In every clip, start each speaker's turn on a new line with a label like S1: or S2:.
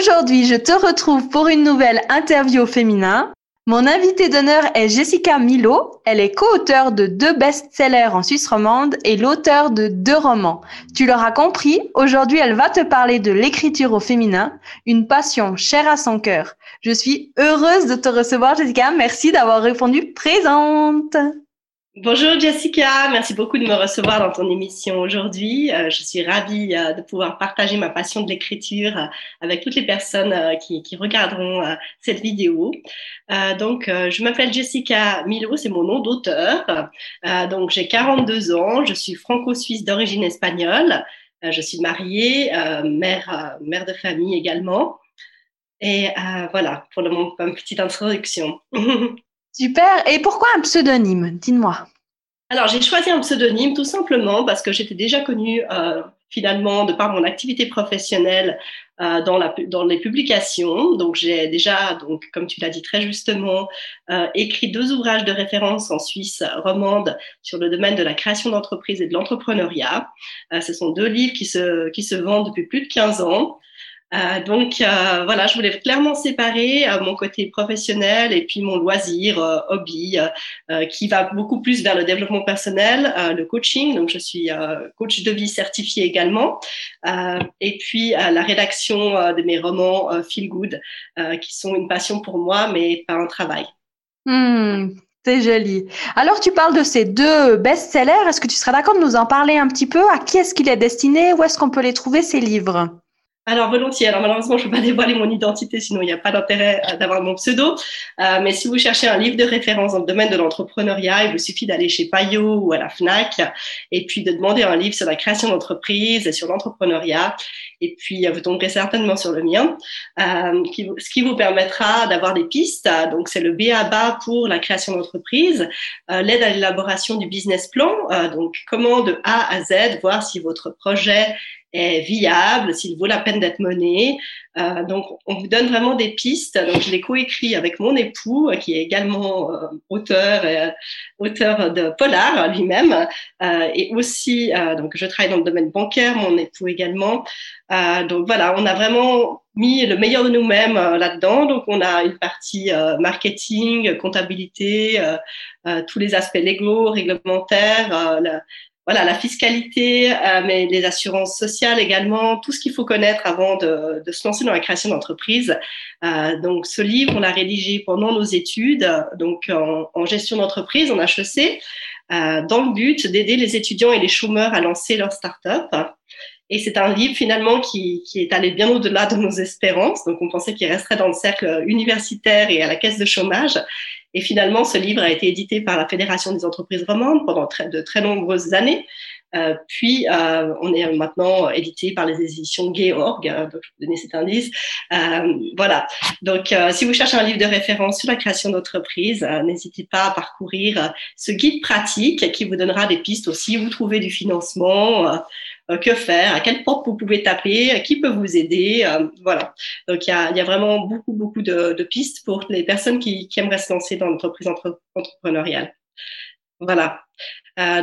S1: Aujourd'hui, je te retrouve pour une nouvelle interview au féminin. Mon invitée d'honneur est Jessica Milo. Elle est co-auteure de deux best-sellers en Suisse romande et l'auteur de deux romans. Tu l'auras compris, aujourd'hui elle va te parler de l'écriture au féminin, une passion chère à son cœur. Je suis heureuse de te recevoir Jessica. Merci d'avoir répondu présente.
S2: Bonjour Jessica, merci beaucoup de me recevoir dans ton émission aujourd'hui. Euh, je suis ravie euh, de pouvoir partager ma passion de l'écriture euh, avec toutes les personnes qui, qui, regarderont cette vidéo. donc, je m'appelle Jessica Milo, c'est mon nom d'auteur. donc, j'ai 42 ans, je suis franco-suisse d'origine espagnole. je suis mariée, mère, mère de famille également. Et voilà, pour une petite introduction.
S1: Super. Et pourquoi un pseudonyme? Dis-moi.
S2: Alors, j'ai choisi un pseudonyme tout simplement parce que j'étais déjà connue euh, finalement de par mon activité professionnelle euh, dans, les publications. Donc, j'ai déjà, donc, comme tu l'as dit très justement, euh, écrit deux ouvrages de référence en Suisse romande sur le domaine de la création d'entreprises et de l'entrepreneuriat. ce sont deux livres qui se, qui se vendent depuis plus de 15 ans. Euh, donc euh, voilà, je voulais clairement séparer euh, mon côté professionnel et puis mon loisir, hobby, qui va beaucoup plus vers le développement personnel, le coaching. Donc je suis coach de vie certifié également, et puis la rédaction de mes romans feel good, qui sont une passion pour moi, mais pas un travail.
S1: Hmm, c'est joli. Alors, tu parles de ces deux best-sellers. Est-ce que tu serais d'accord de nous en parler un petit peu? À qui est-ce qu'il est destiné? Où est-ce qu'on peut les trouver, ces livres?
S2: Alors volontiers. Alors malheureusement, je ne peux pas dévoiler mon identité, sinon il n'y a pas d'intérêt euh, d'avoir mon pseudo. Euh, mais si vous cherchez un livre de référence dans le domaine de l'entrepreneuriat, il vous suffit d'aller chez Payot ou à la Fnac et puis de demander un livre sur la création d'entreprise et sur l'entrepreneuriat. Et puis euh, vous tomberez certainement sur le mien, ce qui vous permettra d'avoir des pistes. Donc c'est le BABA pour la création d'entreprise, l'aide à l'élaboration du business plan. donc comment de A à Z voir si votre projet est viable, s'il vaut la peine d'être mené. Euh, donc, on vous donne vraiment des pistes. Donc, je l'ai coécrit avec mon époux, euh, qui est également euh, auteur, euh, auteur de polar lui-même, et aussi, donc, je travaille dans le domaine bancaire, mon époux également. donc voilà, on a vraiment mis le meilleur de nous-mêmes là-dedans. Donc, on a une partie marketing, comptabilité, tous les aspects légaux, réglementaires, voilà, la fiscalité, euh, mais les assurances sociales également, tout ce qu'il faut connaître avant de, se lancer dans la création d'entreprise. Euh, donc, ce livre, on l'a rédigé pendant nos études, donc en, en gestion d'entreprise, en HEC, euh, dans le but d'aider les étudiants et les chômeurs à lancer leur start-up. Et c'est un livre finalement qui, qui est allé bien au-delà de nos espérances. Donc on pensait qu'il resterait dans le cercle universitaire et à la caisse de chômage. Et finalement, ce livre a été édité par la Fédération des entreprises romandes pendant de très nombreuses années. Euh, puis, euh, on est maintenant édité par les éditions Georg, euh, donc je vais vous donner cet indice. Euh, voilà. Donc, euh, si vous cherchez un livre de référence sur la création d'entreprise, n'hésitez pas à parcourir ce guide pratique qui vous donnera des pistes aussi où trouver du financement, euh, que faire, à quelle porte vous pouvez taper, qui peut vous aider? Euh, voilà. Donc, il y a, y a, vraiment beaucoup, beaucoup de, de, pistes pour les personnes qui, qui aimeraient se lancer dans l'entreprise entre, entrepreneuriale. Voilà. Euh,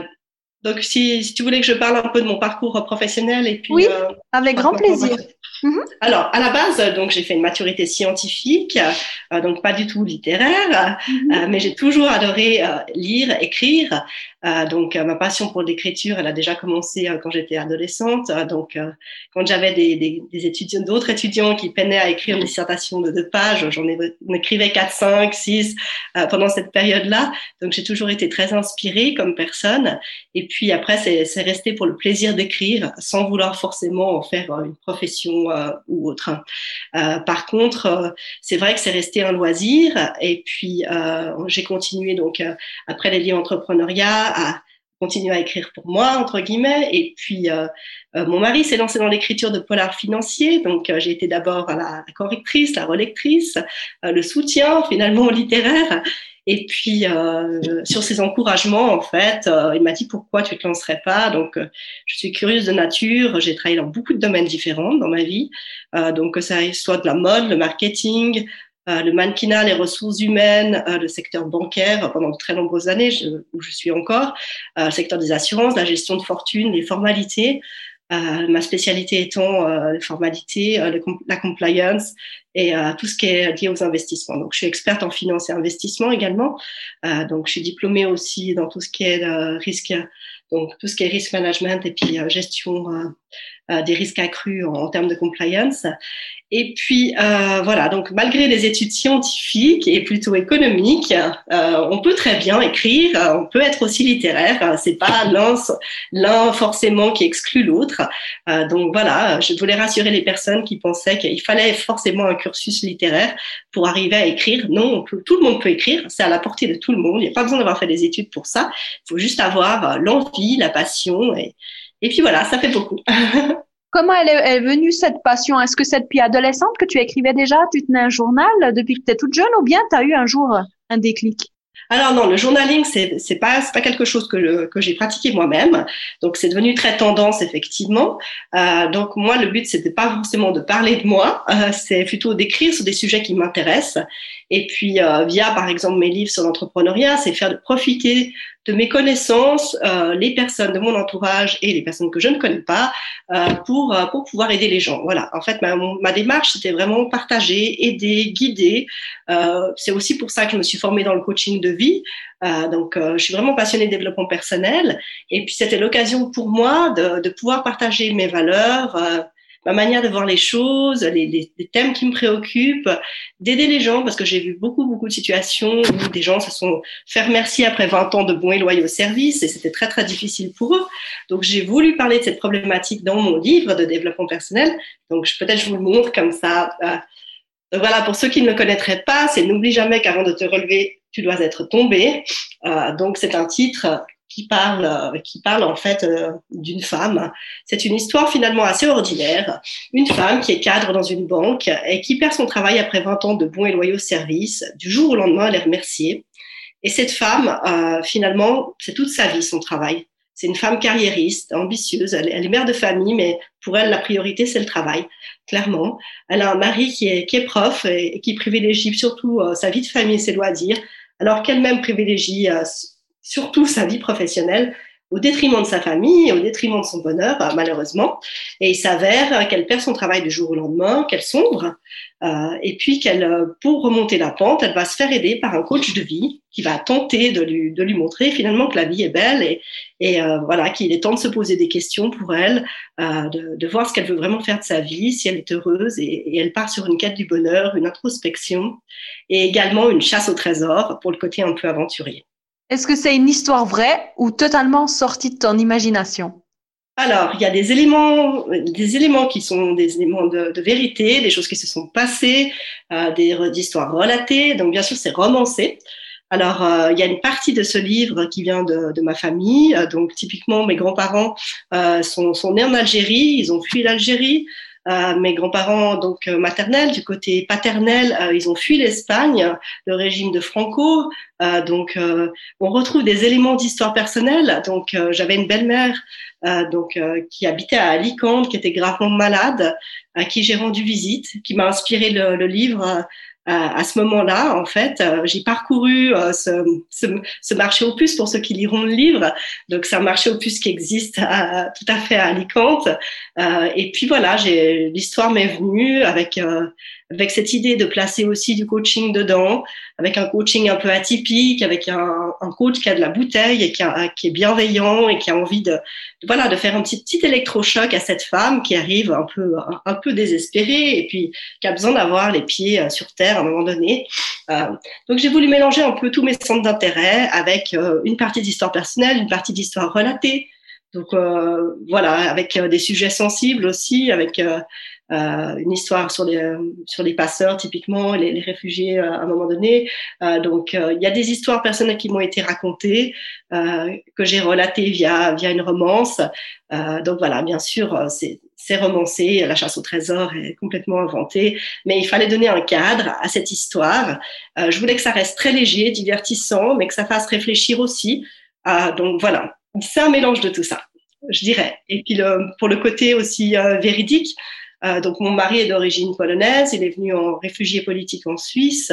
S2: donc, si, si, tu voulais que je parle un peu de mon parcours professionnel et puis.
S1: Oui, euh, avec grand plaisir.
S2: Mhm. Alors, à la base, donc j'ai fait une maturité scientifique, euh, donc pas du tout littéraire, mhm. euh, mais j'ai toujours adoré euh, lire, écrire. donc, ma passion pour l'écriture, elle a déjà commencé quand j'étais adolescente. donc, quand j'avais des, des, des, étudiants, d'autres étudiants qui peinaient à écrire une dissertation de deux pages, j'en écrivais quatre, cinq, six pendant cette période-là. Donc, j'ai toujours été très inspirée comme personne. Et puis après, c'est resté pour le plaisir d'écrire, sans vouloir forcément en faire une profession euh, ou autre. Euh, par contre, euh, c'est vrai que c'est resté un loisir et puis j'ai continué donc après les livres entrepreneuriat à continuer à écrire pour moi, entre guillemets. Et puis, euh, euh, mon mari s'est lancé dans l'écriture de polar financier. Donc, euh, j'ai été d'abord la, correctrice, la relectrice, le soutien finalement littéraire. Et puis, sur ses encouragements, en fait, il m'a dit pourquoi tu te lancerais pas? Donc, je suis curieuse de nature. J'ai travaillé dans beaucoup de domaines différents dans ma vie. donc, que ça soit de la mode, le marketing, euh, le mannequinat, les ressources humaines, euh, le secteur bancaire pendant de très nombreuses années où je suis encore, euh, le secteur des assurances, la gestion de fortune, les formalités. ma spécialité étant les formalités, la compliance et tout ce qui est lié aux investissements. Donc, je suis experte en finance et investissement également. donc, je suis diplômée aussi dans tout ce qui est risque, donc tout ce qui est risk management et puis gestion des risques accrus en, en, termes de compliance. Et puis euh, voilà, donc malgré les études scientifiques et plutôt économiques, euh, on peut très bien écrire, on peut être aussi littéraire. C'est pas l'un forcément qui exclut l'autre. Euh, donc voilà, je voulais rassurer les personnes qui pensaient qu'il fallait forcément un cursus littéraire pour arriver à écrire. Non, tout le monde peut écrire, c'est à la portée de tout le monde. Il n'y a pas besoin d'avoir fait des études pour ça. Il faut juste avoir l'envie, la passion et et puis voilà, ça fait beaucoup.
S1: Comment elle est, venue cette passion? Est-ce que c'est depuis adolescente que tu écrivais déjà Tu tenais un journal depuis que tu étais toute jeune ou bien tu as eu un jour un déclic?
S2: Alors non, le journaling c'est c'est pas c'est pas quelque chose que que j'ai pratiqué moi-même. Donc c'est devenu très tendance effectivement. Euh, donc moi le but c'était pas forcément de parler de moi, euh, c'est plutôt d'écrire sur des sujets qui m'intéressent. Et puis euh, via par exemple mes livres sur l'entrepreneuriat, c'est faire de profiter de mes connaissances, euh, les personnes de mon entourage et les personnes que je ne connais pas, euh, pour, euh, pour pouvoir aider les gens. Voilà, en fait, ma, ma démarche, c'était vraiment partager, aider, guider. Euh, c'est aussi pour ça que je me suis formée dans le coaching de vie. Euh, donc, je suis vraiment passionnée de développement personnel. Et puis, c'était l'occasion pour moi de, de pouvoir partager mes valeurs ma manière de voir les choses, les, thèmes qui me préoccupent, d'aider les gens parce que j'ai vu beaucoup, beaucoup de situations où des gens se sont fait remercier après 20 ans de bons et loyaux services et c'était très, très difficile pour eux. Donc, j'ai voulu parler de cette problématique dans mon livre de développement personnel. Donc, peut-être je vous le montre comme ça. Euh, voilà, pour ceux qui ne le connaîtraient pas, c'est N'oublie jamais qu'avant de te relever, tu dois être tombé. Euh, donc, c'est un titre qui parle, euh, qui parle en fait euh, d'une femme. C'est une histoire finalement assez ordinaire. Une femme qui est cadre dans une banque et qui perd son travail après 20 ans de bons et loyaux services. Du jour au lendemain, elle est remerciée. Et cette femme, euh, finalement, c'est toute sa vie son travail. C'est une femme carriériste, ambitieuse. Elle, est mère de famille, mais pour elle, la priorité, c'est le travail, clairement. Elle a un mari qui est, qui est prof et, qui privilégie surtout sa vie de famille et ses loisirs, alors qu'elle-même privilégie surtout sa vie professionnelle, au détriment de sa famille, au détriment de son bonheur, euh, malheureusement. Et il s'avère qu'elle perd son travail du jour au lendemain, qu'elle sombre, euh, et puis qu'elle, euh, pour remonter la pente, elle va se faire aider par un coach de vie qui va tenter de lui, de lui montrer finalement que la vie est belle et, et euh, voilà qu'il est temps de se poser des questions pour elle, euh, de, de, voir ce qu'elle veut vraiment faire de sa vie, si elle est heureuse, et, et, elle part sur une quête du bonheur, une introspection, et également une chasse au trésor pour le côté un peu aventurier.
S1: Est-ce que c'est une histoire vraie ou totalement sortie de ton imagination?
S2: Alors, il y a des éléments, des éléments qui sont des éléments de, vérité, des choses qui se sont passées, euh, des, histoires relatées. Donc, bien sûr, c'est romancé. Alors, euh, il y a une partie de ce livre qui vient de, ma famille. Euh, donc, typiquement, mes grands-parents sont, sont, nés en Algérie. Ils ont fui l'Algérie. Euh, mes grands-parents donc euh, maternels, du côté paternel, euh, ils ont fui l'Espagne, le régime de Franco. donc on retrouve des éléments d'histoire personnelle. Donc j'avais une belle-mère donc qui habitait à Alicante, qui était gravement malade, à qui j'ai rendu visite, qui m'a inspiré le, le livre à, ce moment-là, en fait, euh, j'ai parcouru euh, ce, ce, ce, marché puces pour ceux qui liront le livre. Donc, c'est un marché puces qui existe à, tout à fait à Alicante. Euh, et puis voilà, l'histoire m'est venue avec avec cette idée de placer aussi du coaching dedans, avec un coaching un peu atypique, avec un, un coach qui a de la bouteille et qui, a, qui, est bienveillant et qui a envie de, voilà de faire un petit petit électrochoc à cette femme qui arrive un peu un, peu désespérée et puis qui a besoin d'avoir les pieds euh, sur terre à un moment donné. Euh, donc j'ai voulu mélanger un peu tous mes centres d'intérêt avec euh, une partie d'histoire personnelle, une partie d'histoire relatée, Donc voilà, avec des sujets sensibles aussi, avec euh, une histoire sur les sur les passeurs typiquement, les, les réfugiés euh, à un moment donné. Euh, donc il y a des histoires personnelles qui m'ont été racontées que j'ai relatées via via une romance. donc voilà, bien sûr, c'est c'est romancé, la chasse au trésor est complètement inventée, mais il fallait donner un cadre à cette histoire. je voulais que ça reste très léger, divertissant, mais que ça fasse réfléchir aussi. donc voilà, c'est un mélange de tout ça, je dirais. Et puis le, pour le côté aussi véridique, euh, donc mon mari est d'origine polonaise, il est venu en réfugié politique en Suisse.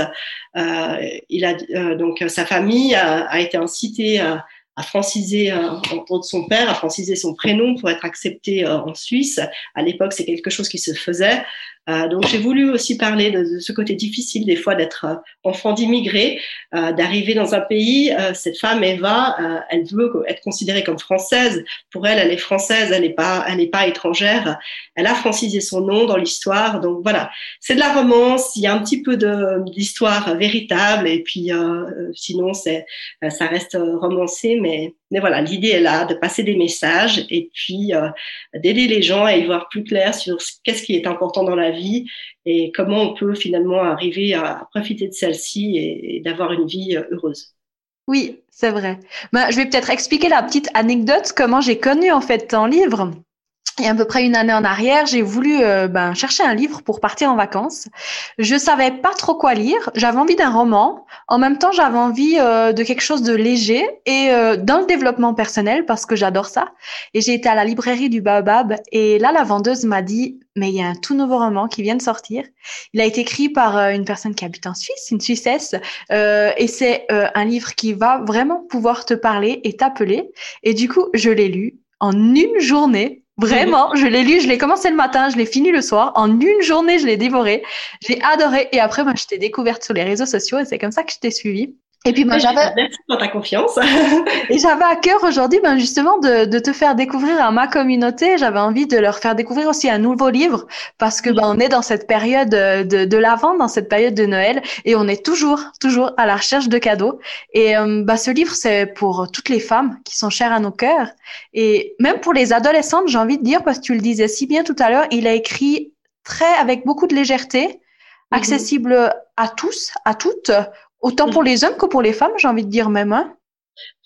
S2: Euh, il a euh, donc sa famille a, a été incitée à, à franciser, euh, entre autres son père, à franciser son prénom pour être accepté euh, en Suisse. À l'époque, c'est quelque chose qui se faisait. Euh, donc j'ai voulu aussi parler de, ce côté difficile des fois d'être enfant d'immigré, d'arriver dans un pays. cette femme Eva, elle veut être considérée comme française. Pour elle, elle est française, elle n'est pas, elle n'est pas étrangère. Elle a francisé son nom dans l'histoire. Donc voilà, c'est de la romance. Il y a un petit peu d'histoire véritable et puis sinon c'est, ça reste romancé mais, mais voilà, l'idée est là de passer des messages et puis euh, d'aider les gens à y voir plus clair sur qu'est-ce qui est important dans la vie et comment on peut finalement arriver à profiter de celle-ci et, d'avoir une vie euh, heureuse.
S1: Oui, c'est vrai. Ben, je vais peut-être expliquer la petite anecdote, comment j'ai connu en fait ton livre. A à peu près une année en arrière, j'ai voulu euh, ben, chercher un livre pour partir en vacances. Je savais pas trop quoi lire. J'avais envie d'un roman. En même temps, j'avais envie euh, de quelque chose de léger et euh, dans le développement personnel parce que j'adore ça. Et j'ai été à la librairie du Baobab et là, la vendeuse m'a dit mais il y a un tout nouveau roman qui vient de sortir. Il a été écrit par une personne qui habite en Suisse, une Suissesse, et c'est un livre qui va vraiment pouvoir te parler et t'appeler. Et du coup, je l'ai lu en une journée Vraiment, je l'ai lu, je l'ai commencé le matin, je l'ai fini le soir. En une journée, je l'ai dévoré. J'ai adoré. Et après, moi, je t'ai découverte sur les réseaux sociaux et c'est comme ça que je t'ai suivi.
S2: Et puis moi j'avais merci pour ta confiance.
S1: et j'avais à cœur aujourd'hui ben justement de, de te faire découvrir à ma communauté, j'avais envie de leur faire découvrir aussi un nouveau livre parce que ben on est dans cette période de de l'avant, dans cette période de Noël et on est toujours toujours à la recherche de cadeaux et euh, ben, ce livre c'est pour toutes les femmes qui sont chères à nos cœurs et même pour les adolescentes, j'ai envie de dire parce que tu le disais si bien tout à l'heure, il a écrit très avec beaucoup de légèreté, mhm. accessible à tous, à toutes Autant pour les hommes que pour les femmes, j'ai envie de dire même. Hein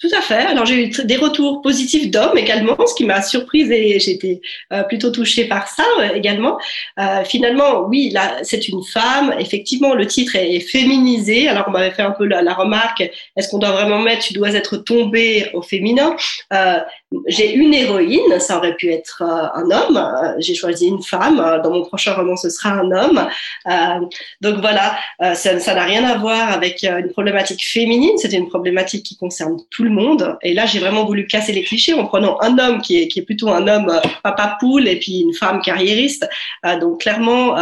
S2: tout à fait. Alors j'ai eu des retours positifs d'hommes également, ce qui m'a surprise et j'étais euh, plutôt touchée par ça euh, également. Euh, finalement, oui, là c'est une femme. Effectivement, le titre est, féminisé. Alors on m'avait fait un peu la, la remarque est-ce qu'on doit vraiment mettre tu dois être tombé au féminin? J'ai une héroïne, ça aurait pu être euh, un homme. Euh, j'ai choisi une femme. Euh, dans mon prochain roman, ce sera un homme. donc voilà, ça n'a rien à voir avec une problématique féminine. C'était une problématique qui concerne tout le monde. Et là, j'ai vraiment voulu casser les clichés en prenant un homme qui est, plutôt un homme papa poule et puis une femme carriériste. donc clairement,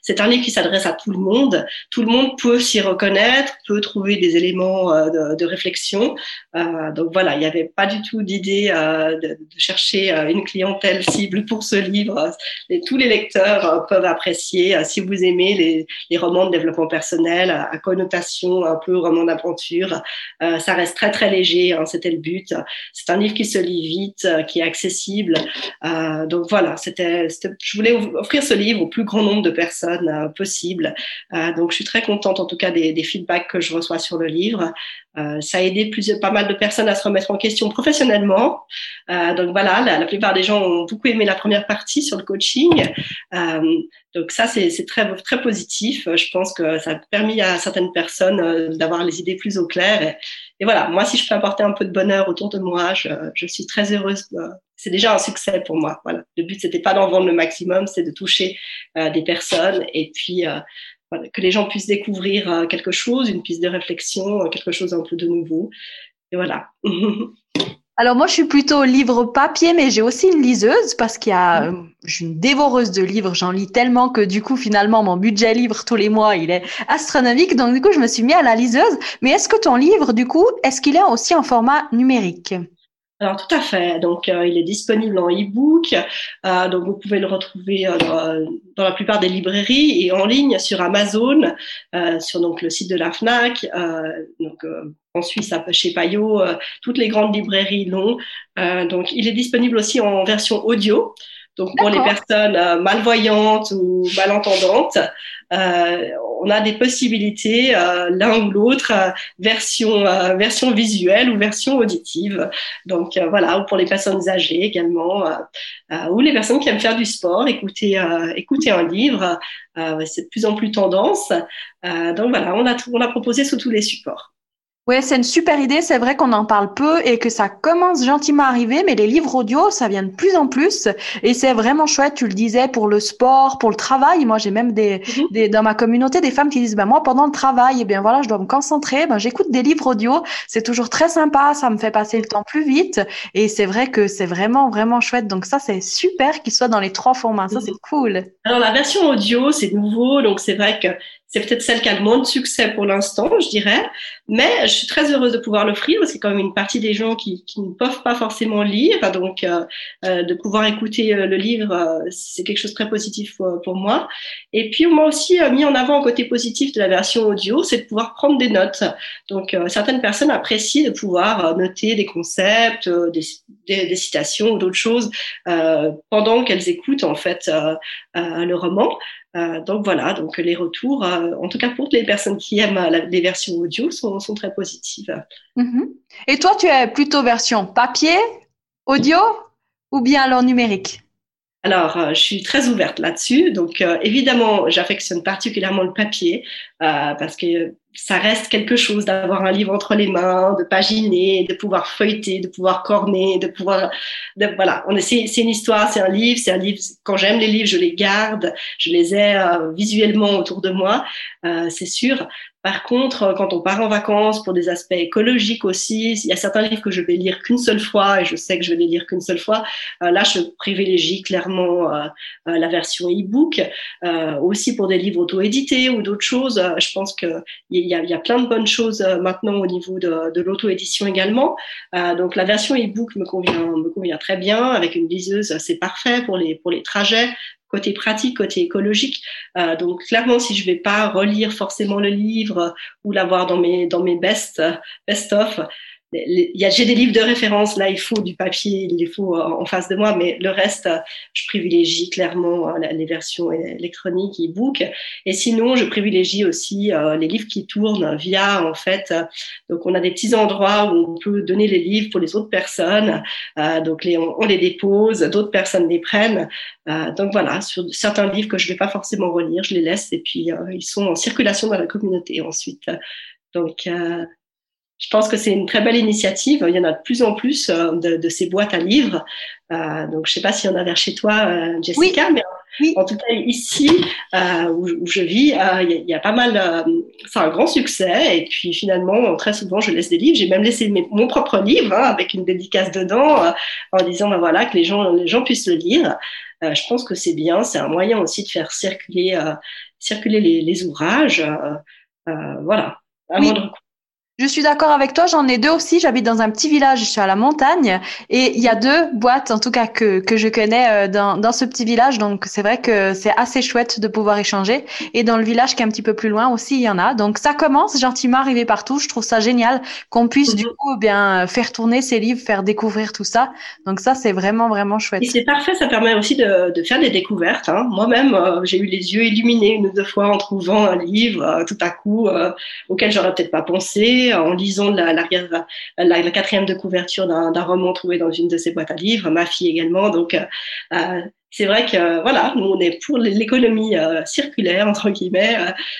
S2: c'est un livre qui s'adresse à tout le monde. Tout le monde peut s'y reconnaître, peut trouver des éléments de, réflexion. donc voilà, il n'y avait pas du tout d'idée de, chercher euh, une clientèle cible pour ce livre. Tous les lecteurs euh, peuvent apprécier. Si vous aimez les, romans de développement personnel à, connotation un peu roman d'aventure, ça reste très très léger. Hein, c'était le but. C'est un livre qui se lit vite, qui est accessible. donc voilà, c'était, je voulais offrir ce livre au plus grand nombre de personnes possible. donc je suis très contente en tout cas des feedbacks que je reçois sur le livre. Ça a aidé plusieurs, pas mal de personnes à se remettre en question professionnellement. Euh, donc voilà, la, plupart des gens ont beaucoup aimé la première partie sur le coaching. Euh, donc ça, c'est très, très positif. Je pense que ça a permis à certaines personnes euh, d'avoir les idées plus au clair. Et, voilà, moi, si je peux apporter un peu de bonheur autour de moi, je, je suis très heureuse. C'est déjà un succès pour moi. Voilà. Le but, c'était pas d'en vendre le maximum, c'est de toucher des personnes et puis que les gens puissent découvrir quelque chose, une piste de réflexion, quelque chose un peu de nouveau. Et voilà.
S1: Alors moi, je suis plutôt livre papier, mais j'ai aussi une liseuse parce qu'il y a, euh, je suis une dévoreuse de livres. J'en lis tellement que du coup, finalement, mon budget livre tous les mois, il est astronomique. Donc du coup, je me suis mis à la liseuse. Mais est-ce que ton livre, du coup, est-ce qu'il est aussi en format numérique?
S2: Alors tout à fait. Donc euh, il est disponible en e-book. Euh, donc vous pouvez le retrouver euh, dans, la plupart des librairies et en ligne sur Amazon, sur donc le site de la Fnac. donc en Suisse, chez Payot, toutes les grandes librairies l'ont. donc il est disponible aussi en version audio. Donc pour les personnes malvoyantes ou malentendantes, on a des possibilités, euh, l'un ou l'autre, version, version visuelle ou version auditive. Donc voilà, ou pour les personnes âgées également, ou les personnes qui aiment faire du sport, écouter, écouter un livre, c'est de plus en plus tendance. donc voilà, on a, on a proposé sous tous les supports.
S1: Oui, c'est une super idée. C'est vrai qu'on en parle peu et que ça commence gentiment à arriver, mais les livres audio, ça vient de plus en plus et c'est vraiment chouette. Tu le disais pour le sport, pour le travail. Moi, j'ai même des, mhm. des, dans ma communauté des femmes qui disent, ben moi, pendant le travail, eh bien voilà, je dois me concentrer. Ben j'écoute des livres audio. C'est toujours très sympa. Ça me fait passer le temps plus vite et c'est vrai que c'est vraiment vraiment chouette. Donc ça, c'est super qu'il soit dans les trois formats. Ça, c'est mhm. cool.
S2: Alors la version audio, c'est nouveau, donc c'est vrai que c'est peut-être celle qui a le moins de succès pour l'instant, je dirais, mais je suis très heureuse de pouvoir l'offrir parce qu'il y a quand même une partie des gens qui, ne peuvent pas forcément lire, donc euh, euh de pouvoir écouter euh, le livre, euh, c'est quelque chose de très positif pour, moi. Et puis on m'a aussi mis en avant un côté positif de la version audio, c'est de pouvoir prendre des notes. Donc certaines personnes apprécient de pouvoir noter des concepts, des, des, citations ou d'autres choses pendant qu'elles écoutent en fait le roman. Euh, donc voilà, donc les retours, euh, en tout cas pour les personnes qui aiment les versions audio, sont, sont très positives.
S1: Mhm. Et toi, tu es plutôt version papier, audio ou bien alors numérique?
S2: Alors, euh, je suis très ouverte là-dessus. Donc, évidemment, j'affectionne particulièrement le papier parce que ça reste quelque chose d'avoir un livre entre les mains, de paginer, de pouvoir feuilleter, de pouvoir corner, de pouvoir, de, voilà, on est, c'est une histoire, c'est un livre, c'est un livre. Quand j'aime les livres, je les garde, je les ai euh, visuellement autour de moi, euh, c'est sûr. Par contre, quand on part en vacances pour des aspects écologiques aussi, il y a certains livres que je vais lire qu'une seule fois et je sais que je vais les lire qu'une seule fois. Euh, là, je privilégie clairement euh, euh, la version e-book. aussi pour des livres auto-édités ou d'autres choses, je pense qu'il y a plein de bonnes choses maintenant au niveau de, de l'auto-édition également. donc la version e-book me convient, très bien avec une liseuse, c'est parfait pour les trajets côté pratique, côté écologique. Euh, donc clairement, si je vais pas relire forcément le livre ou l'avoir dans mes dans mes best best j'ai des livres de référence, là il faut du papier, il faut euh, en face de moi, mais le reste, euh, je privilégie clairement euh, les versions électroniques, e-book. Et sinon, je privilégie aussi les livres qui tournent via, en fait, donc on a des petits endroits où on peut donner les livres pour les autres personnes. donc les, on, les dépose, d'autres personnes les prennent. donc voilà, sur certains livres que je ne vais pas forcément relire, je les laisse et puis ils sont en circulation dans la communauté ensuite. Donc, je pense que c'est une très belle initiative. Il y en a de plus en plus euh, de, ces boîtes à livres. Euh, donc, je ne sais pas s'il y en a vers chez toi, euh, Jessica, mais en tout cas ici où, je vis, il y, a, pas mal. c'est un grand succès. Et puis finalement, très souvent, je laisse des livres. J'ai même laissé mon propre livre hein, avec une dédicace dedans, en disant ben voilà que les gens, les gens puissent le lire. je pense que c'est bien. C'est un moyen aussi de faire circuler, circuler les, ouvrages. voilà.
S1: Oui. Je suis d'accord avec toi, j'en ai deux aussi. J'habite dans un petit village, je suis à la montagne et il y a deux boîtes en tout cas que, que je connais euh, dans, dans ce petit village. Donc c'est vrai que c'est assez chouette de pouvoir échanger. Et dans le village qui est un petit peu plus loin aussi, il y en a. Donc ça commence gentiment à arriver partout. Je trouve ça génial qu'on puisse du mhm. coup bien faire tourner ces livres, faire découvrir tout ça. Donc ça c'est vraiment vraiment chouette.
S2: Et c'est parfait, ça permet aussi de, de faire des découvertes. Hein. Moi-même, euh, j'ai eu les yeux illuminés une ou deux fois en trouvant un livre euh, tout à coup auquel j'aurais peut-être pas pensé en lisant la, la, quatrième de couverture d'un roman trouvé dans une de ses boîtes à livres, ma fille également. Donc, euh, euh, c'est vrai que voilà, nous on est pour l'économie euh, circulaire entre guillemets,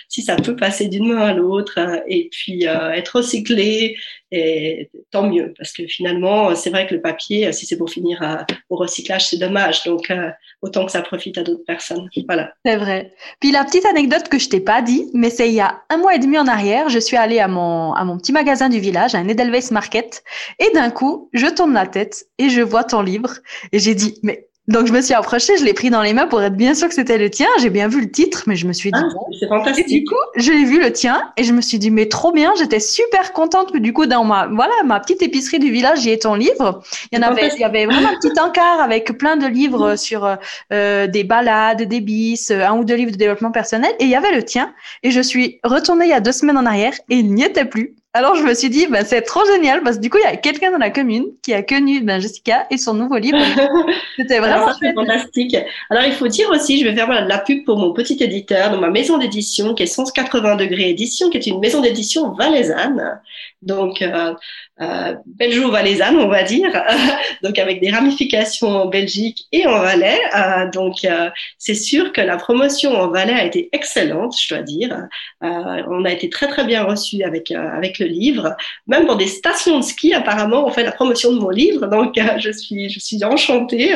S2: si ça peut passer d'une main à l'autre et puis être recyclé, et tant mieux parce que finalement c'est vrai que le papier, si c'est pour finir au recyclage, c'est dommage. Donc autant que ça profite à d'autres personnes. Voilà.
S1: C'est vrai. Puis la petite anecdote que je t'ai pas dit, mais c'est il y a un mois et demi en arrière, je suis allée à mon, à mon petit magasin du village, à un Edelweiss Market, et d'un coup, je tourne la tête et je vois ton livre, et j'ai dit, mais Donc je me suis approchée, je l'ai pris dans les mains pour être bien sûr que c'était le tien. J'ai bien vu le titre, mais je me suis dit. Ah,
S2: c'est fantastique.
S1: Et du coup, je l'ai vu le tien et je me suis dit mais trop bien. J'étais super contente que du coup dans ma voilà ma petite épicerie du village, y ait ton livre. Il y en avait, il y avait vraiment un petit encart avec plein de livres sur euh, des balades, des bis, un ou deux livres de développement personnel et il y avait le tien. Et je suis retournée il y a deux semaines en arrière et il n'y était plus. Alors je me suis dit, ben, c'est trop génial parce que du coup, il y a quelqu'un dans la commune qui a connu ben, Jessica et son nouveau livre.
S2: C'était vraiment fantastique. Alors il faut dire aussi, je vais faire voilà, de la pub pour mon petit éditeur, dans ma maison d'édition qui est 180 degrés édition, qui est une maison d'édition valaisanne. Donc euh, euh, belgeo-valaisanne, on va dire, donc avec des ramifications en Belgique et en Valais. Euh, donc euh, c'est sûr que la promotion en Valais a été excellente, je dois dire. Euh, on a été très très bien reçus avec avec le livre. Même dans des stations de ski, apparemment, on fait la promotion de mon livre. Donc je suis je suis enchantée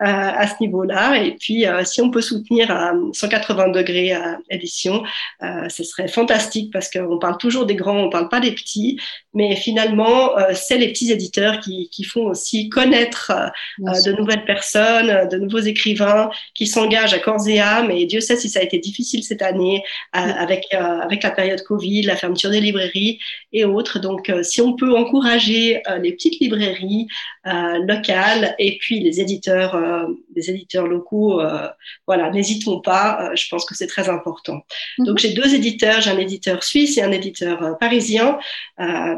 S2: à ce niveau-là. Et puis si on peut soutenir à 180 degrés édition, ce serait fantastique parce qu'on parle toujours des grands, on parle pas des petits, mais finalement euh, c'est les petits éditeurs qui, font aussi connaître euh, de nouvelles personnes, de nouveaux écrivains qui s'engagent à corps et âme. Et Dieu sait si ça a été difficile cette année euh, avec, avec la période Covid, la fermeture des librairies et autres. Donc, si on peut encourager les petites librairies locales et puis les éditeurs, les éditeurs locaux, voilà, n'hésitons pas. je pense que c'est très important. Mhm. Donc, j'ai deux éditeurs. J'ai un éditeur suisse et un éditeur parisien.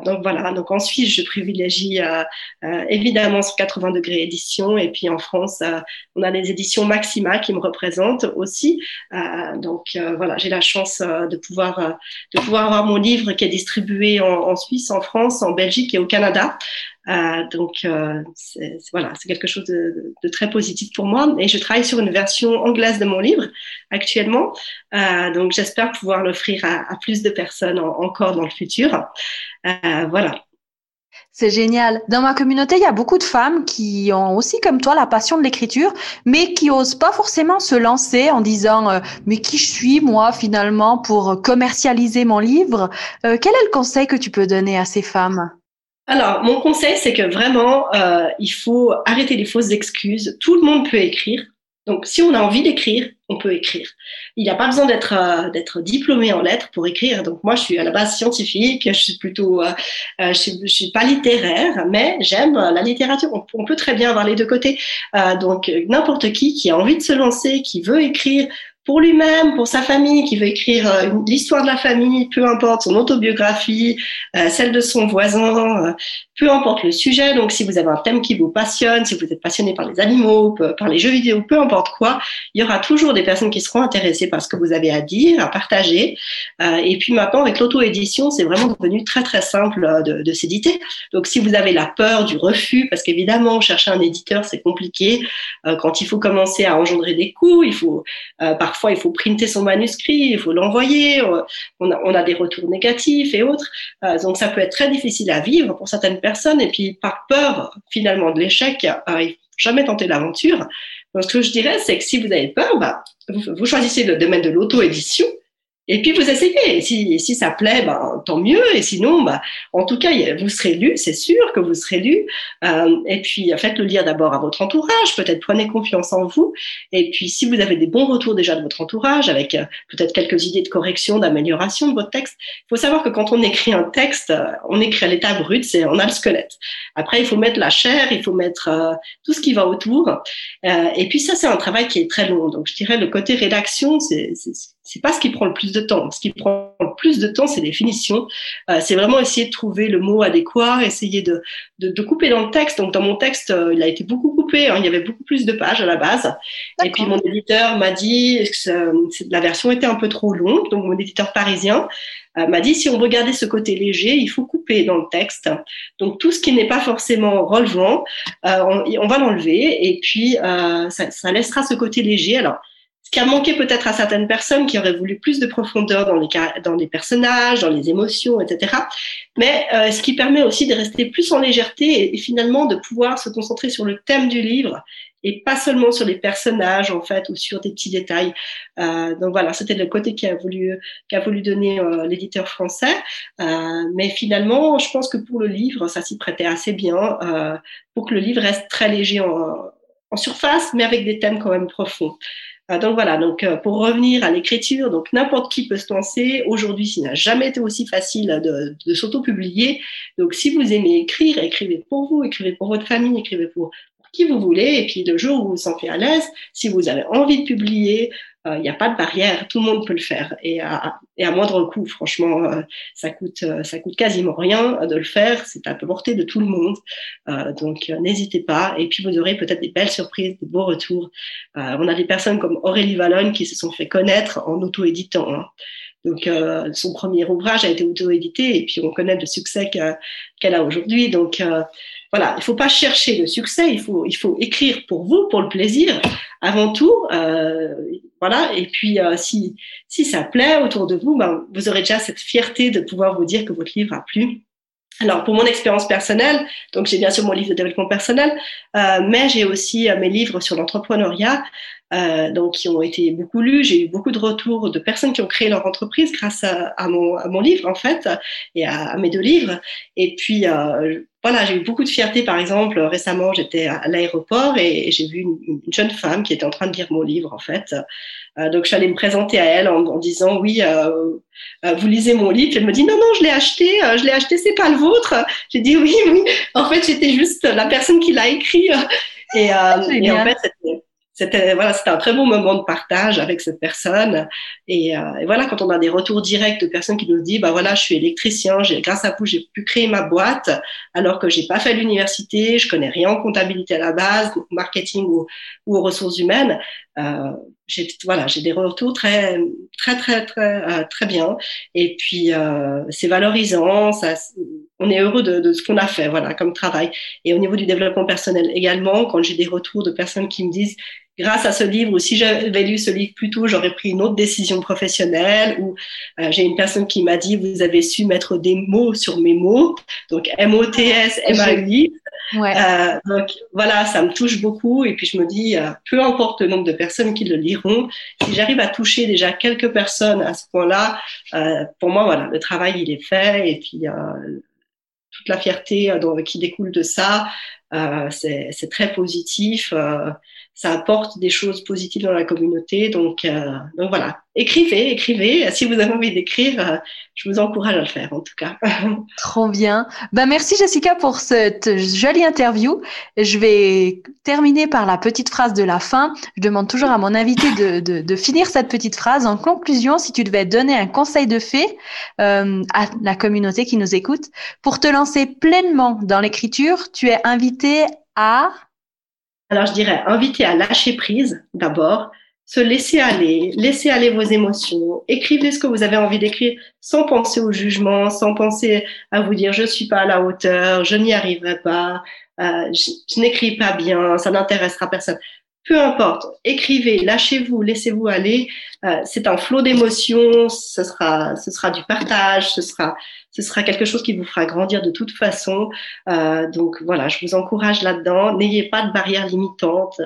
S2: Donc, voilà. Donc, ensuite, je privilégie euh, euh, évidemment 80 degrés édition. Et puis en France, euh, on a les éditions Maxima qui me représentent aussi. donc voilà, j'ai la chance de pouvoir de pouvoir avoir mon livre qui est distribué en, Suisse, en France, en Belgique et au Canada. Donc voilà, c'est quelque chose de, très positif pour moi. Et je travaille sur une version anglaise de mon livre actuellement. donc j'espère pouvoir l'offrir à, plus de personnes encore dans le futur. voilà.
S1: C'est génial. Dans ma communauté, il y a beaucoup de femmes qui ont aussi, comme toi, la passion de l'écriture, mais qui osent pas forcément se lancer en disant euh, mais qui je suis moi finalement pour commercialiser mon livre? Euh, quel est le conseil que tu peux donner à ces femmes?
S2: Alors, mon conseil, c'est que vraiment, euh, il faut arrêter les fausses excuses. Tout le monde peut écrire. Donc, si on a envie d'écrire, on peut écrire. Il n'y a pas besoin d'être euh, d'être diplômé en lettres pour écrire. Donc, moi, je suis à la base scientifique. Je suis plutôt, euh, euh je, suis, suis pas littéraire, mais j'aime la littérature. On, peut très bien avoir les deux côtés. Euh, donc, n'importe qui qui a envie de se lancer, qui veut écrire, pour lui-même, pour sa famille, qui veut écrire euh, l'histoire de la famille, peu importe son autobiographie, euh, celle de son voisin, euh, peu importe le sujet. Donc, si vous avez un thème qui vous passionne, si vous êtes passionné par les animaux, par les jeux vidéo, peu importe quoi, il y aura toujours des personnes qui seront intéressées par ce que vous avez à dire, à partager. et puis maintenant, avec l'auto-édition, c'est vraiment devenu très très simple de, de s'éditer. Donc, si vous avez la peur du refus, parce qu'évidemment, chercher un éditeur, c'est compliqué. quand il faut commencer à engendrer des coûts, il faut parfois il faut printer son manuscrit, il faut l'envoyer, on a, on a, des retours négatifs et autres. Euh, donc ça peut être très difficile à vivre pour certaines personnes. Et puis par peur finalement de l'échec, euh, il faut jamais tenter l'aventure. Donc ce que je dirais, c'est que si vous avez peur, bah, vous, vous choisissez le domaine de l'auto-édition et puis vous essayez. Si, si ça plaît, ben, tant mieux. Et sinon, ben, en tout cas, vous serez lu, c'est sûr que vous serez lu. Euh, et puis faites-le lire d'abord à votre entourage. Peut-être prenez confiance en vous. Et puis si vous avez des bons retours déjà de votre entourage, avec euh, peut-être quelques idées de correction, d'amélioration de votre texte, il faut savoir que quand on écrit un texte, euh, on écrit à l'état brut, c'est on a le squelette. Après, il faut mettre la chair, il faut mettre euh, tout ce qui va autour. Et puis ça, c'est un travail qui est très long. Donc je dirais le côté rédaction, c'est c'est pas ce qui prend le plus de temps. Ce qui prend le plus de temps, c'est les finitions. Euh, c'est vraiment essayer de trouver le mot adéquat, essayer de, de, de, couper dans le texte. Donc dans mon texte, euh, il a été beaucoup coupé. Hein. il y avait beaucoup plus de pages à la base. Et puis mon éditeur m'a dit que la version était un peu trop longue. Donc mon éditeur parisien euh, m'a dit si on regardait ce côté léger, il faut couper dans le texte. Donc tout ce qui n'est pas forcément relevant, on, on, va l'enlever et puis ça, ça laissera ce côté léger. Alors ce qui a manqué peut-être à certaines personnes qui auraient voulu plus de profondeur dans les, dans les personnages, dans les émotions, etc. Mais euh, ce qui permet aussi de rester plus en légèreté et, finalement de pouvoir se concentrer sur le thème du livre et pas seulement sur les personnages en fait ou sur des petits détails. Euh, donc voilà, c'était le côté qui a voulu qui a voulu donner euh, l'éditeur français. Euh, mais finalement, je pense que pour le livre, ça s'y prêtait assez bien euh, pour que le livre reste très léger en, en surface, mais avec des thèmes quand même profonds. Donc voilà, donc euh, pour revenir à l'écriture, donc n'importe qui peut se lancer. Aujourd'hui, ça n'a jamais été aussi facile de, de s'auto-publier. Donc si vous aimez écrire, écrivez pour vous, écrivez pour votre famille, écrivez pour, qui vous voulez. Et puis le jour où vous vous sentez à l'aise, si vous avez envie de publier, il euh, n'y a pas de barrière, tout le monde peut le faire. Et à, et à moindre coût, franchement, euh, ça coûte euh, ça coûte quasiment rien de le faire. C'est à portée de tout le monde. donc n'hésitez pas. Et puis vous aurez peut-être des belles surprises, des beaux retours. on a des personnes comme Aurélie Vallone qui se sont fait connaître en auto-éditant. Hein. Donc, son premier ouvrage a été auto-édité et puis on connaît le succès qu'elle a aujourd'hui. Donc, voilà, il faut pas chercher le succès, il faut, il faut écrire pour vous, pour le plaisir, avant tout. Euh, voilà, et puis euh, si, si ça plaît autour de vous, ben, vous aurez déjà cette fierté de pouvoir vous dire que votre livre a plu. Alors pour mon expérience personnelle, donc j'ai bien sûr mon livre de développement personnel, euh, mais j'ai aussi euh, mes livres sur l'entrepreneuriat, euh, donc qui ont été beaucoup lus. J'ai eu beaucoup de retours de personnes qui ont créé leur entreprise grâce à, à, mon, à mon, livre en fait et à, à, mes deux livres. Et puis euh, voilà, j'ai eu beaucoup de fierté. Par exemple, récemment, j'étais à l'aéroport et, j'ai vu une, une, jeune femme qui était en train de lire mon livre, en fait. Euh, donc, je suis allée me présenter à elle en, en disant, oui, euh, euh, vous lisez mon livre. Elle me dit, non, non, je l'ai acheté, je l'ai acheté, c'est pas le vôtre. J'ai dit, oui, oui. En fait, j'étais juste la personne qui l'a écrit. Et, euh, et en fait, c'était c'était voilà, c'était un très bon moment de partage avec cette personne. Et, euh, et, voilà, quand on a des retours directs de personnes qui nous disent, bah voilà, je suis électricien, j'ai grâce à vous, j'ai pu créer ma boîte, alors que j'ai pas fait l'université, je connais rien en comptabilité à la base, marketing ou, ou ressources humaines. Euh, j'ai voilà, j'ai des retours très très très très euh, très bien. Et puis euh, c'est valorisant, ça, on est heureux de, de ce qu'on a fait, voilà, comme travail. Et au niveau du développement personnel également, quand j'ai des retours de personnes qui me disent grâce à ce livre, ou si j'avais lu ce livre plus tôt, j'aurais pris une autre décision professionnelle. Ou euh, j'ai une personne qui m'a dit, vous avez su mettre des mots sur mes mots, donc M-O-T-S, M-A-U-I. Euh, donc voilà, ça me touche beaucoup. Et puis je me dis, euh, peu importe le nombre de personnes qui le liront, si j'arrive à toucher déjà quelques personnes à ce point-là, euh, pour moi, voilà, le travail il est fait. Et puis euh, toute la fierté euh, qui découle de ça, c'est très positif ça apporte des choses positives dans la communauté. Donc, euh, donc voilà, écrivez, écrivez. Si vous avez envie d'écrire, euh, je vous encourage à le faire en tout cas.
S1: Trop bien. Ben, merci Jessica pour cette jolie interview. Je vais terminer par la petite phrase de la fin. Je demande toujours à mon invité de, de, de finir cette petite phrase. En conclusion, si tu devais donner un conseil de fait euh, à la communauté qui nous écoute, pour te lancer pleinement dans l'écriture, tu es invité à
S2: alors, je dirais inviter à lâcher prise d'abord, se laisser aller, laisser aller vos émotions, écrivez ce que vous avez envie d'écrire sans penser au jugement, sans penser à vous dire je suis pas à la hauteur, je n'y arriverai pas, euh, je, je n'écris pas bien, ça n'intéressera personne. Peu importe, écrivez, lâchez-vous, laissez-vous aller. Euh, c'est un flot d'émotions, ce sera, ce sera du partage, ce sera, ce sera quelque chose qui vous fera grandir de toute façon. Euh, donc voilà, je vous encourage là-dedans. N'ayez pas de barrières limitantes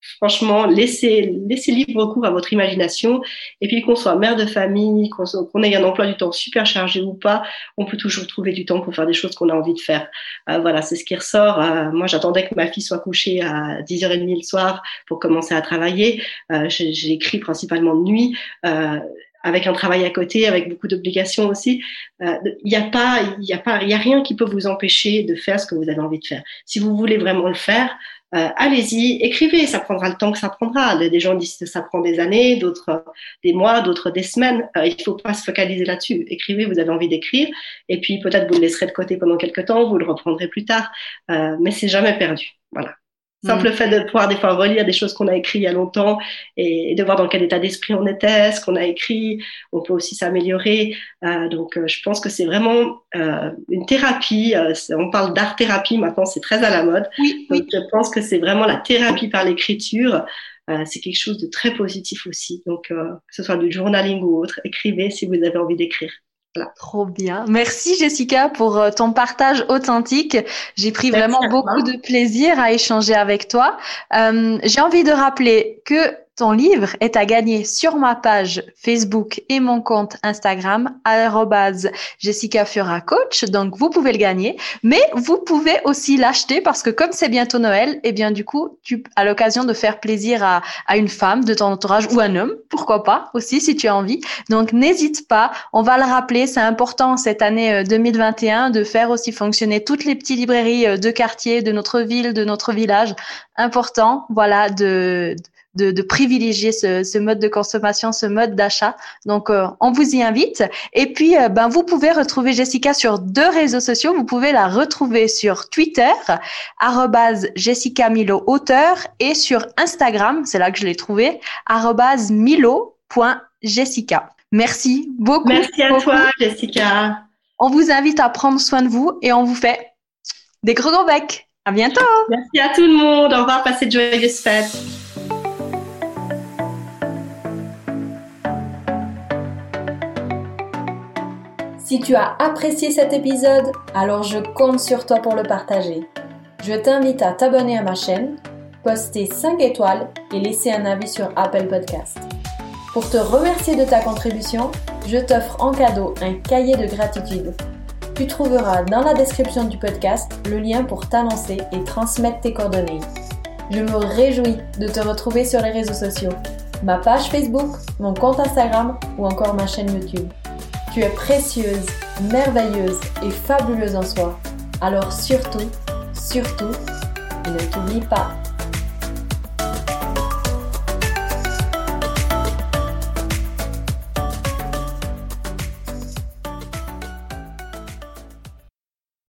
S2: franchement, laissez, laissez libre cours à votre imagination. Et puis qu'on soit mère de famille, qu'on ait un emploi du temps super chargé ou pas, on peut toujours trouver du temps pour faire des choses qu'on a envie de faire. Euh, voilà, c'est ce qui ressort. Euh, moi, j'attendais que ma fille soit couchée à 10h30 le soir pour commencer à travailler. Euh, J'écris principalement de nuit. Euh, avec un travail à côté, avec beaucoup d'obligations aussi, il n'y a pas, il y a pas, il a rien qui peut vous empêcher de faire ce que vous avez envie de faire. Si vous voulez vraiment le faire, euh, allez-y, écrivez, ça prendra le temps que ça prendra. Des gens disent que ça prend des années, d'autres des mois, d'autres des semaines. Euh, il ne faut pas se focaliser là-dessus. Écrivez, vous avez envie d'écrire, et puis peut-être vous le laisserez de côté pendant quelques temps, vous le reprendrez plus tard, euh, mais c'est jamais perdu. Voilà. Simple mm. fait de pouvoir des fois relire des choses qu'on a écrites il y a longtemps et, de voir dans quel état d'esprit on était, ce qu'on a écrit. On peut aussi s'améliorer. Euh, donc, euh, je pense que c'est vraiment euh, une thérapie. Euh, on parle d'art thérapie maintenant, c'est très à la mode.
S1: Oui,
S2: donc, je pense que c'est vraiment la thérapie par l'écriture. Euh, c'est quelque chose de très positif aussi. Donc, que ce soit du journaling ou autre, écrivez si vous avez envie d'écrire.
S1: Trop bien. Merci Jessica pour euh, ton partage authentique. J'ai pris vraiment beaucoup de plaisir à échanger avec toi. Euh, J'ai envie de rappeler que Ton livre est à gagner sur ma page Facebook et mon compte Instagram, Jessica Fura Coach. Donc, vous pouvez le gagner, mais vous pouvez aussi l'acheter parce que comme c'est bientôt Noël, et eh bien, du coup, tu as l'occasion de faire plaisir à, à une femme de ton entourage ou un homme, pourquoi pas aussi, si tu as envie. Donc, n'hésite pas. On va le rappeler. C'est important cette année 2021 euh, de faire aussi fonctionner toutes les petites librairies euh, de quartier, de notre ville, de notre village. Important, voilà, de, de, privilégier ce, mode de consommation, ce mode d'achat. Donc, euh, on vous y invite. Et puis, euh, ben, vous pouvez retrouver Jessica sur deux réseaux sociaux. Vous pouvez la retrouver sur Twitter, Jessica Milo auteur, et sur Instagram, c'est là que je l'ai trouvé, milo.jessica. Merci beaucoup.
S2: Merci à toi, Jessica.
S1: On vous invite à prendre soin de vous et on vous fait des gros gros becs. À bientôt.
S2: Merci à tout le monde. Au revoir. Passez de joyeuses fêtes.
S3: Si tu as apprécié cet épisode, alors je compte sur toi pour le partager. Je t'invite à t'abonner à ma chaîne, poster 5 étoiles et laisser un avis sur Apple Podcast. Pour te remercier de ta contribution, je t'offre en cadeau un cahier de gratitude. Tu trouveras dans la description du podcast le lien pour t'annoncer et transmettre tes coordonnées. Je me réjouis de te retrouver sur les réseaux sociaux, ma page Facebook, mon compte Instagram ou encore ma chaîne YouTube. Tu es précieuse, merveilleuse et fabuleuse en soi. Alors surtout, surtout, ne t'oublie pas.